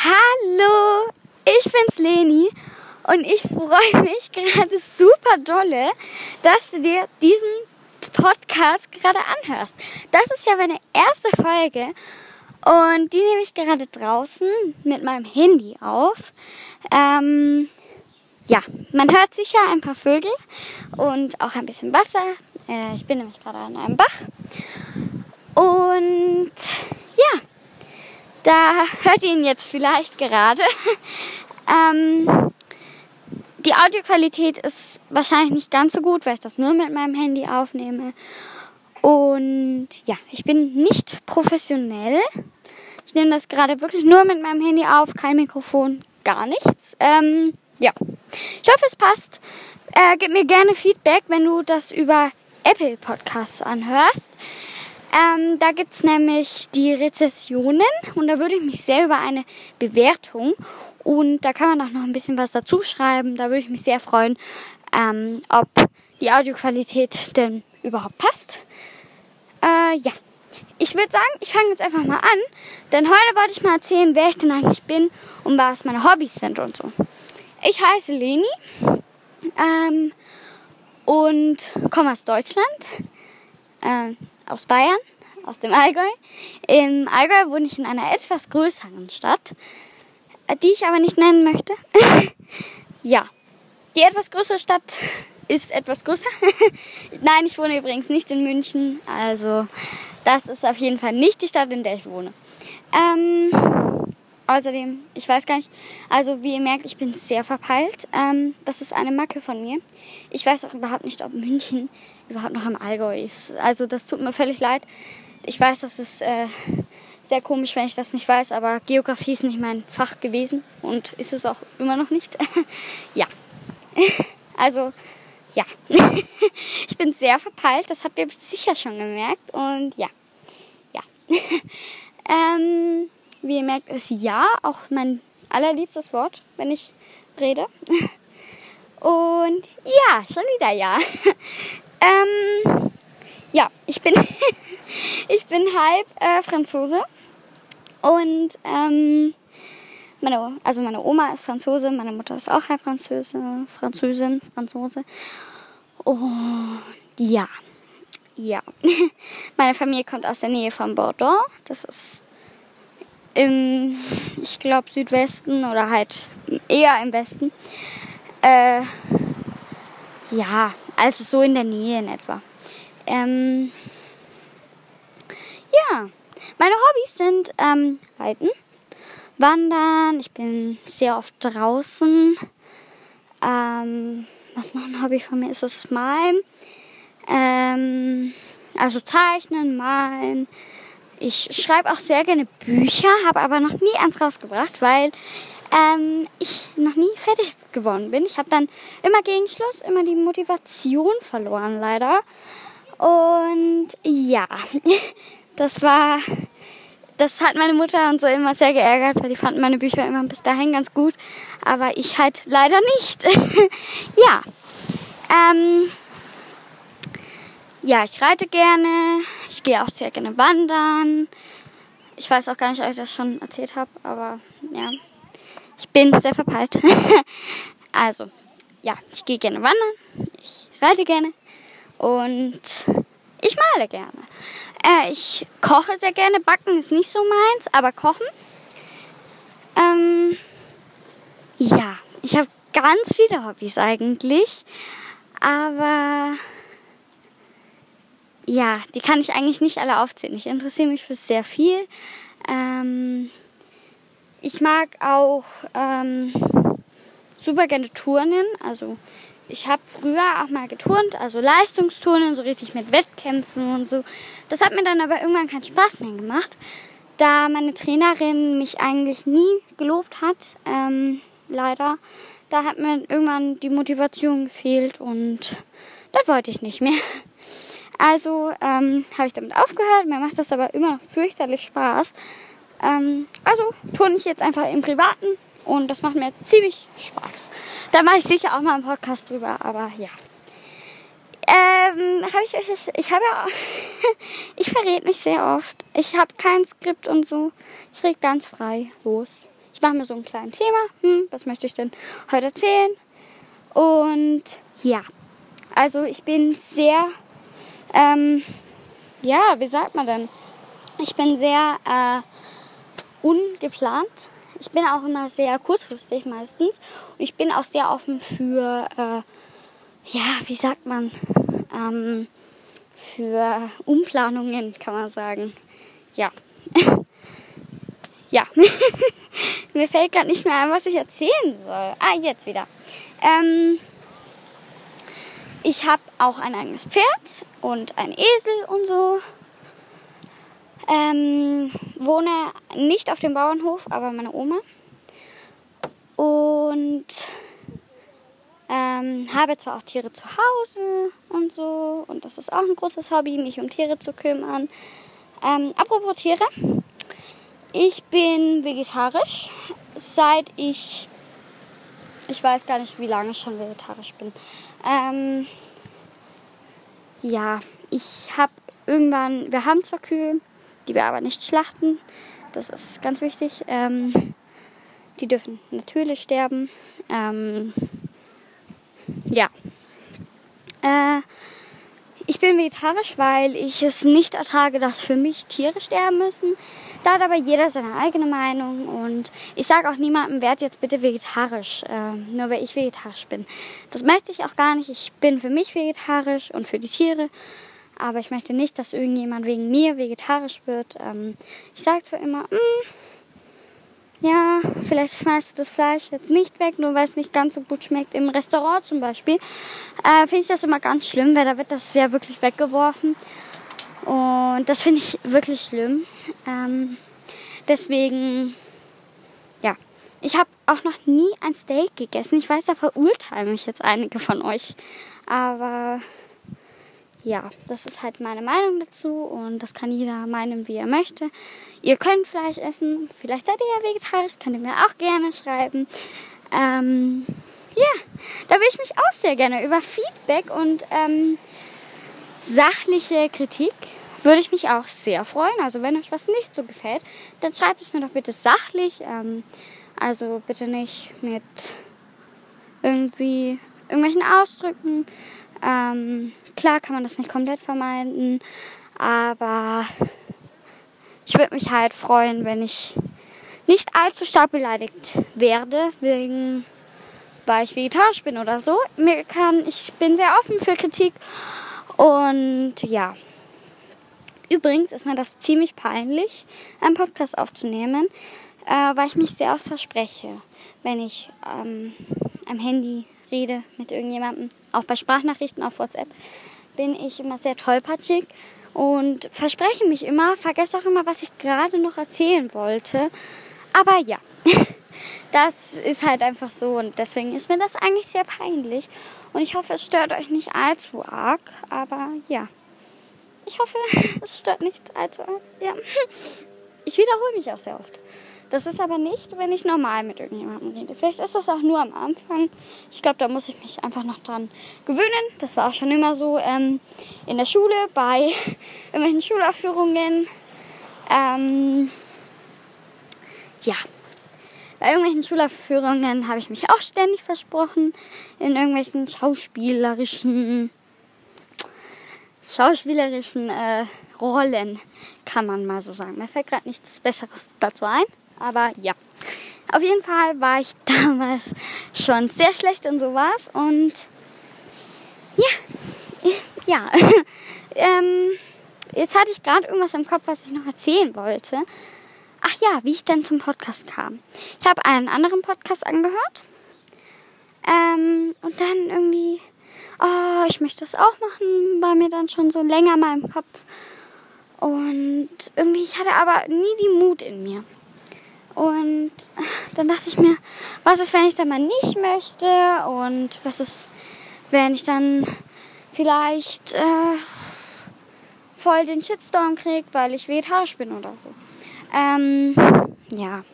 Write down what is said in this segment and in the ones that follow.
Hallo, ich bin's Leni und ich freue mich gerade super dolle, dass du dir diesen Podcast gerade anhörst. Das ist ja meine erste Folge und die nehme ich gerade draußen mit meinem Handy auf. Ähm, ja, man hört sicher ein paar Vögel und auch ein bisschen Wasser. Äh, ich bin nämlich gerade an einem Bach. Und ja, da hört ihr ihn jetzt vielleicht gerade. ähm, die Audioqualität ist wahrscheinlich nicht ganz so gut, weil ich das nur mit meinem Handy aufnehme. Und ja, ich bin nicht professionell. Ich nehme das gerade wirklich nur mit meinem Handy auf, kein Mikrofon, gar nichts. Ähm, ja, ich hoffe, es passt. Äh, gib mir gerne Feedback, wenn du das über Apple Podcasts anhörst. Ähm, da gibt's nämlich die Rezessionen und da würde ich mich sehr über eine Bewertung und da kann man auch noch ein bisschen was dazu schreiben. Da würde ich mich sehr freuen, ähm, ob die Audioqualität denn überhaupt passt. Äh, ja, ich würde sagen, ich fange jetzt einfach mal an, denn heute wollte ich mal erzählen, wer ich denn eigentlich bin und was meine Hobbys sind und so. Ich heiße Leni ähm, und komme aus Deutschland. Äh, aus Bayern, aus dem Allgäu. Im Allgäu wohne ich in einer etwas größeren Stadt, die ich aber nicht nennen möchte. ja, die etwas größere Stadt ist etwas größer. Nein, ich wohne übrigens nicht in München, also das ist auf jeden Fall nicht die Stadt, in der ich wohne. Ähm, außerdem, ich weiß gar nicht, also wie ihr merkt, ich bin sehr verpeilt. Ähm, das ist eine Macke von mir. Ich weiß auch überhaupt nicht, ob München überhaupt noch am Allgäu ist. Also das tut mir völlig leid. Ich weiß, das ist äh, sehr komisch, wenn ich das nicht weiß, aber Geografie ist nicht mein Fach gewesen und ist es auch immer noch nicht. ja. Also, ja. ich bin sehr verpeilt, das habt ihr sicher schon gemerkt und ja. Ja. ähm, wie ihr merkt, ist ja auch mein allerliebstes Wort, wenn ich rede. Und ja, schon wieder ja. Ähm, ja, ich bin, ich bin halb äh, Franzose und ähm, meine, also meine Oma ist Franzose, meine Mutter ist auch halb Französe, Französin, Franzose. Und ja, ja. Meine Familie kommt aus der Nähe von Bordeaux. Das ist im, ich glaube, Südwesten oder halt eher im Westen. Äh, ja, also so in der Nähe in etwa. Ähm, ja, meine Hobbys sind ähm, Reiten, Wandern. Ich bin sehr oft draußen. Ähm, was noch ein Hobby von mir ist, das ist Malen. Ähm, also zeichnen, malen. Ich schreibe auch sehr gerne Bücher, habe aber noch nie eins rausgebracht, weil ähm, ich noch nie fertig geworden bin. Ich habe dann immer gegen Schluss immer die Motivation verloren, leider. Und ja, das war, das hat meine Mutter und so immer sehr geärgert, weil die fanden meine Bücher immer bis dahin ganz gut, aber ich halt leider nicht. ja, ähm, ja, ich reite gerne, ich gehe auch sehr gerne wandern. Ich weiß auch gar nicht, ob ich das schon erzählt habe, aber ja. Ich bin sehr verpeilt. also, ja, ich gehe gerne wandern, ich reite gerne und ich male gerne. Äh, ich koche sehr gerne. Backen ist nicht so meins, aber kochen. Ähm, ja, ich habe ganz viele Hobbys eigentlich, aber ja, die kann ich eigentlich nicht alle aufzählen. Ich interessiere mich für sehr viel. Ähm, ich mag auch ähm, super gerne Turnen. Also ich habe früher auch mal geturnt, also Leistungsturnen, so richtig mit Wettkämpfen und so. Das hat mir dann aber irgendwann keinen Spaß mehr gemacht, da meine Trainerin mich eigentlich nie gelobt hat. Ähm, leider. Da hat mir irgendwann die Motivation gefehlt und das wollte ich nicht mehr. Also ähm, habe ich damit aufgehört. Mir macht das aber immer noch fürchterlich Spaß. Ähm, also turne ich jetzt einfach im Privaten und das macht mir ziemlich Spaß. Da mache ich sicher auch mal einen Podcast drüber, aber ja. Ähm, habe ich euch, ich habe ja, ich verrät mich sehr oft. Ich habe kein Skript und so. Ich rede ganz frei los. ich mache mir so ein kleines Thema. Hm, was möchte ich denn heute erzählen? Und ja, also ich bin sehr, ähm, ja, wie sagt man denn? Ich bin sehr äh, ungeplant. Ich bin auch immer sehr kurzfristig meistens. Und ich bin auch sehr offen für, äh, ja, wie sagt man, ähm, für Umplanungen, kann man sagen. Ja. ja. Mir fällt gerade nicht mehr ein, was ich erzählen soll. Ah, jetzt wieder. Ähm, ich habe auch ein eigenes Pferd und ein Esel und so. Ähm, wohne nicht auf dem Bauernhof, aber meine Oma. Und ähm, habe zwar auch Tiere zu Hause und so. Und das ist auch ein großes Hobby, mich um Tiere zu kümmern. Ähm, apropos Tiere. Ich bin vegetarisch, seit ich, ich weiß gar nicht, wie lange ich schon vegetarisch bin. Ähm, ja, ich habe irgendwann, wir haben zwar Kühe, die wir aber nicht schlachten. Das ist ganz wichtig. Ähm, die dürfen natürlich sterben. Ähm, ja. Äh, ich bin vegetarisch, weil ich es nicht ertrage, dass für mich Tiere sterben müssen. Da hat aber jeder seine eigene Meinung und ich sage auch niemandem, werd jetzt bitte vegetarisch, äh, nur weil ich vegetarisch bin. Das möchte ich auch gar nicht. Ich bin für mich vegetarisch und für die Tiere, aber ich möchte nicht, dass irgendjemand wegen mir vegetarisch wird. Ähm, ich sage zwar immer, mh, mm, ja, vielleicht schmeißt du das Fleisch jetzt nicht weg, nur weil es nicht ganz so gut schmeckt. Im Restaurant zum Beispiel äh, finde ich das immer ganz schlimm, weil da wird das ja wirklich weggeworfen. Und das finde ich wirklich schlimm. Ähm, deswegen, ja. Ich habe auch noch nie ein Steak gegessen. Ich weiß, da verurteilen mich jetzt einige von euch. Aber ja, das ist halt meine Meinung dazu und das kann jeder meinen, wie er möchte. Ihr könnt Fleisch essen, vielleicht seid ihr ja vegetarisch, könnt ihr mir auch gerne schreiben. Ähm, ja, da würde ich mich auch sehr gerne über Feedback und ähm, sachliche Kritik würde ich mich auch sehr freuen. Also wenn euch was nicht so gefällt, dann schreibt es mir doch bitte sachlich. Ähm, also bitte nicht mit irgendwie irgendwelchen Ausdrücken. Ähm, klar kann man das nicht komplett vermeiden, aber ich würde mich halt freuen, wenn ich nicht allzu stark beleidigt werde, wegen, weil ich vegetarisch bin oder so. Mir kann, ich bin sehr offen für Kritik und ja. Übrigens ist mir das ziemlich peinlich, einen Podcast aufzunehmen, äh, weil ich mich sehr oft verspreche, wenn ich ähm, am Handy rede mit irgendjemandem, auch bei Sprachnachrichten auf WhatsApp, bin ich immer sehr tollpatschig und verspreche mich immer, vergesse auch immer, was ich gerade noch erzählen wollte. Aber ja, das ist halt einfach so und deswegen ist mir das eigentlich sehr peinlich. Und ich hoffe, es stört euch nicht allzu arg, aber ja. Ich hoffe, es stört nicht allzu arg. Ja. Ich wiederhole mich auch sehr oft. Das ist aber nicht, wenn ich normal mit irgendjemandem rede. Vielleicht ist das auch nur am Anfang. Ich glaube, da muss ich mich einfach noch dran gewöhnen. Das war auch schon immer so ähm, in der Schule, bei irgendwelchen Schulaufführungen. Ähm, ja, bei irgendwelchen Schulaufführungen habe ich mich auch ständig versprochen. In irgendwelchen schauspielerischen, schauspielerischen äh, Rollen, kann man mal so sagen. Mir fällt gerade nichts Besseres dazu ein. Aber ja. Auf jeden Fall war ich damals schon sehr schlecht in sowas und ja, ja. ähm, jetzt hatte ich gerade irgendwas im Kopf, was ich noch erzählen wollte. Ach ja, wie ich dann zum Podcast kam. Ich habe einen anderen Podcast angehört ähm, und dann irgendwie, oh, ich möchte das auch machen, war mir dann schon so länger mal im Kopf. Und irgendwie, ich hatte aber nie die Mut in mir. Und dann dachte ich mir, was ist, wenn ich dann mal nicht möchte? Und was ist, wenn ich dann vielleicht äh, voll den Shitstorm kriege, weil ich vegetarisch bin oder so. Ähm, ja.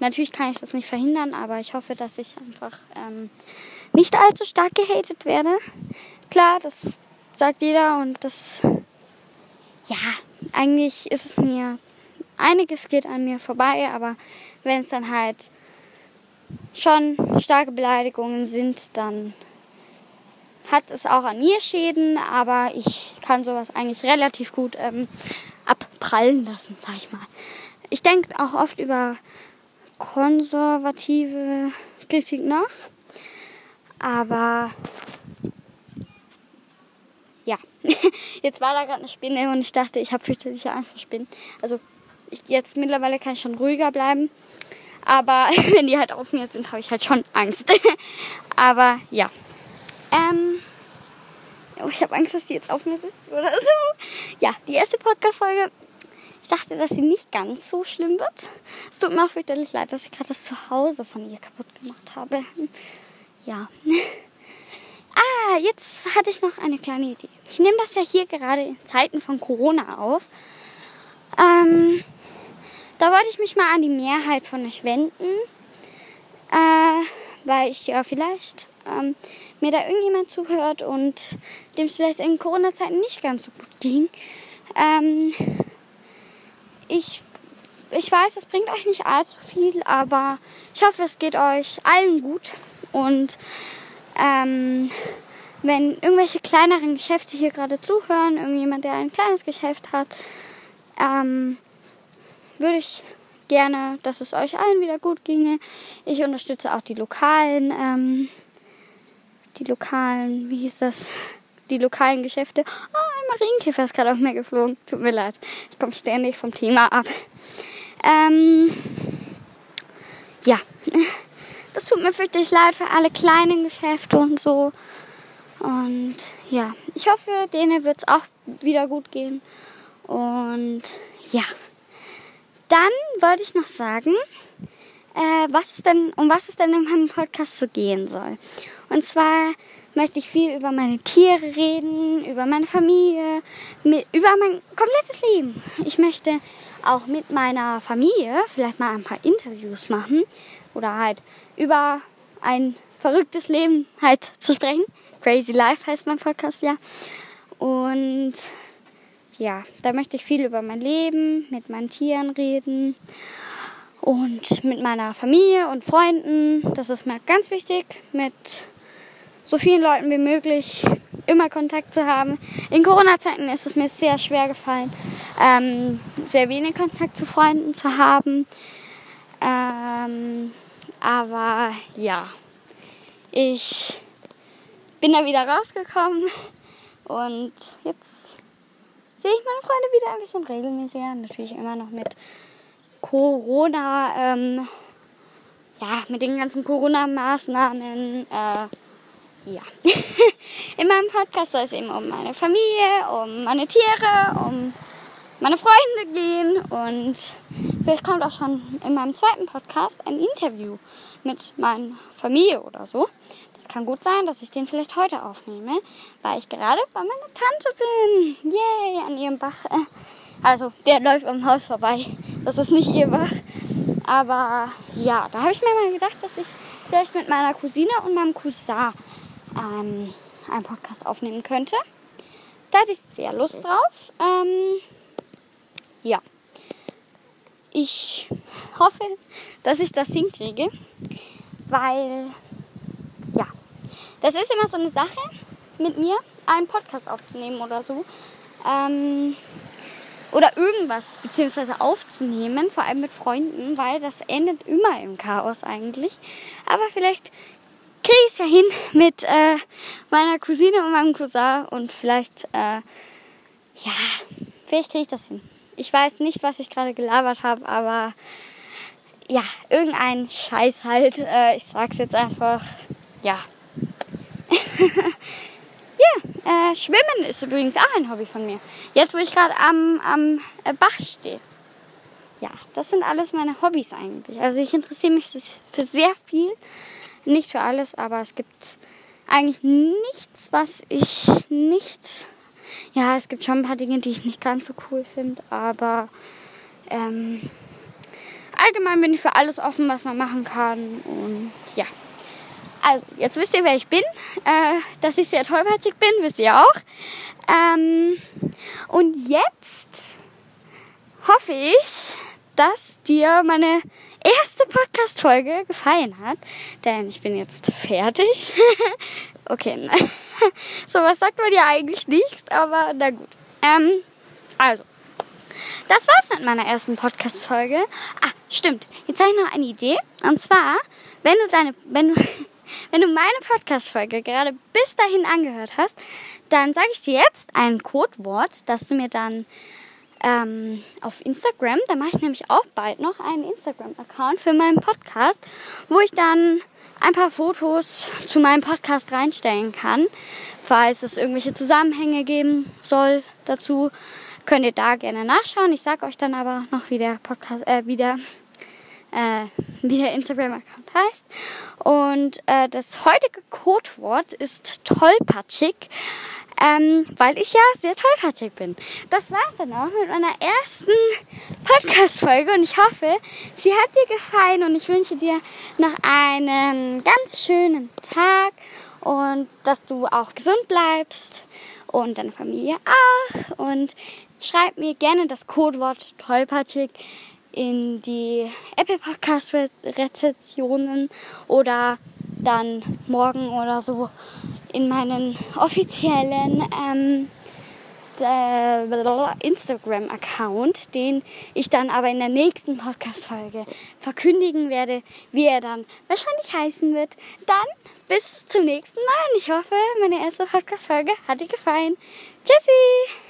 Natürlich kann ich das nicht verhindern, aber ich hoffe, dass ich einfach ähm, nicht allzu stark gehatet werde. Klar, das sagt jeder und das, ja, eigentlich ist es mir einiges geht an mir vorbei, aber wenn es dann halt schon starke Beleidigungen sind, dann hat es auch an mir Schäden, aber ich kann sowas eigentlich relativ gut ähm, abprallen lassen, sag ich mal. Ich denke auch oft über konservative Kritik nach, aber ja, jetzt war da gerade eine Spinne und ich dachte, ich habe fürchterliche Angst vor Spinnen. Also ich, jetzt mittlerweile kann ich schon ruhiger bleiben. Aber wenn die halt auf mir sind, habe ich halt schon Angst. aber ja. Ähm, oh, ich habe Angst, dass die jetzt auf mir sitzt oder so. Ja, die erste Podcast-Folge. Ich dachte, dass sie nicht ganz so schlimm wird. Es tut mir auch fürchterlich leid, dass ich gerade das Zuhause von ihr kaputt gemacht habe. Ja. Ah, jetzt hatte ich noch eine kleine Idee. Ich nehme das ja hier gerade in Zeiten von Corona auf. Ähm, da wollte ich mich mal an die Mehrheit von euch wenden, äh, weil ich ja vielleicht ähm, mir da irgendjemand zuhört und dem es vielleicht in Corona-Zeiten nicht ganz so gut ging. Ähm, ich, ich weiß, es bringt euch nicht allzu viel, aber ich hoffe, es geht euch allen gut und ähm, wenn irgendwelche kleineren Geschäfte hier gerade zuhören, irgendjemand, der ein kleines Geschäft hat, ähm, würde ich gerne, dass es euch allen wieder gut ginge. Ich unterstütze auch die lokalen, ähm, die lokalen, wie hieß das? Die lokalen Geschäfte. Oh, ein Marienkäfer ist gerade auf mir geflogen. Tut mir leid. Ich komme ständig vom Thema ab. Ähm, ja das tut mir fürchterlich leid für alle kleinen Geschäfte und so. Und ja, ich hoffe, denen wird es auch wieder gut gehen. Und ja, dann wollte ich noch sagen, äh, was es denn, um was es denn in meinem Podcast so gehen soll. Und zwar möchte ich viel über meine Tiere reden, über meine Familie, mit, über mein komplettes Leben. Ich möchte auch mit meiner Familie vielleicht mal ein paar Interviews machen oder halt über ein verrücktes Leben halt zu sprechen. Crazy Life heißt mein Podcast ja. Und ja, da möchte ich viel über mein Leben, mit meinen Tieren reden und mit meiner Familie und Freunden. Das ist mir ganz wichtig, mit so vielen Leuten wie möglich immer Kontakt zu haben. In Corona-Zeiten ist es mir sehr schwer gefallen, ähm, sehr wenig Kontakt zu Freunden zu haben. Ähm, aber ja, ich bin da wieder rausgekommen und jetzt sehe ich meine Freunde wieder ein bisschen regelmäßiger. Natürlich immer noch mit Corona, ähm, ja, mit den ganzen Corona-Maßnahmen. Äh, ja. In meinem Podcast soll es eben um meine Familie, um meine Tiere, um meine Freunde gehen und vielleicht kommt auch schon in meinem zweiten Podcast ein Interview mit meiner Familie oder so. Das kann gut sein, dass ich den vielleicht heute aufnehme, weil ich gerade bei meiner Tante bin. Yay, an ihrem Bach. Also, der läuft am Haus vorbei. Das ist nicht ihr Bach. Aber ja, da habe ich mir mal gedacht, dass ich vielleicht mit meiner Cousine und meinem Cousin ähm, einen Podcast aufnehmen könnte. Da hatte ich sehr Lust drauf. Ähm, ja. Ich hoffe, dass ich das hinkriege, weil, ja, das ist immer so eine Sache mit mir, einen Podcast aufzunehmen oder so. Ähm, oder irgendwas beziehungsweise aufzunehmen, vor allem mit Freunden, weil das endet immer im Chaos eigentlich. Aber vielleicht kriege ich es ja hin mit äh, meiner Cousine und meinem Cousin und vielleicht, äh, ja, vielleicht kriege ich das hin. Ich weiß nicht, was ich gerade gelabert habe, aber ja, irgendein Scheiß halt. Äh, ich sag's jetzt einfach. Ja. ja, äh, Schwimmen ist übrigens auch ein Hobby von mir. Jetzt, wo ich gerade am, am äh, Bach stehe. Ja, das sind alles meine Hobbys eigentlich. Also ich interessiere mich für sehr viel. Nicht für alles, aber es gibt eigentlich nichts, was ich nicht ja, es gibt schon ein paar Dinge, die ich nicht ganz so cool finde, aber ähm, allgemein bin ich für alles offen, was man machen kann und ja. Also, jetzt wisst ihr, wer ich bin. Äh, dass ich sehr tollpatschig bin, wisst ihr auch. Ähm, und jetzt hoffe ich, dass dir meine erste Podcast-Folge gefallen hat. Denn ich bin jetzt fertig. okay, nein. sowas sagt man ja eigentlich nicht, aber na gut. Ähm, also, das war's mit meiner ersten Podcast-Folge. Ah, stimmt. Jetzt habe ich noch eine Idee. Und zwar, wenn du deine, wenn du, wenn du meine Podcast-Folge gerade bis dahin angehört hast, dann sage ich dir jetzt ein Codewort, das du mir dann ähm, auf Instagram, da mache ich nämlich auch bald noch einen Instagram-Account für meinen Podcast, wo ich dann ein paar Fotos zu meinem Podcast reinstellen kann, falls es irgendwelche Zusammenhänge geben soll dazu könnt ihr da gerne nachschauen. Ich sage euch dann aber noch, wie der Podcast, äh, wie der, äh, wie der Instagram-Account heißt. Und äh, das heutige Codewort ist tollpatschig, ähm, weil ich ja sehr tollpatschig bin. Das war's dann auch mit meiner ersten Podcast-Folge und ich hoffe, sie hat dir gefallen und ich wünsche dir noch einen ganz schönen Tag und dass du auch gesund bleibst und deine Familie auch. Und schreib mir gerne das Codewort tollpatschig in die Apple Podcast Rezessionen oder dann morgen oder so in meinen offiziellen ähm, Instagram-Account, den ich dann aber in der nächsten Podcast-Folge verkündigen werde, wie er dann wahrscheinlich heißen wird. Dann bis zum nächsten Mal und ich hoffe, meine erste Podcast-Folge hat dir gefallen. Tschüssi!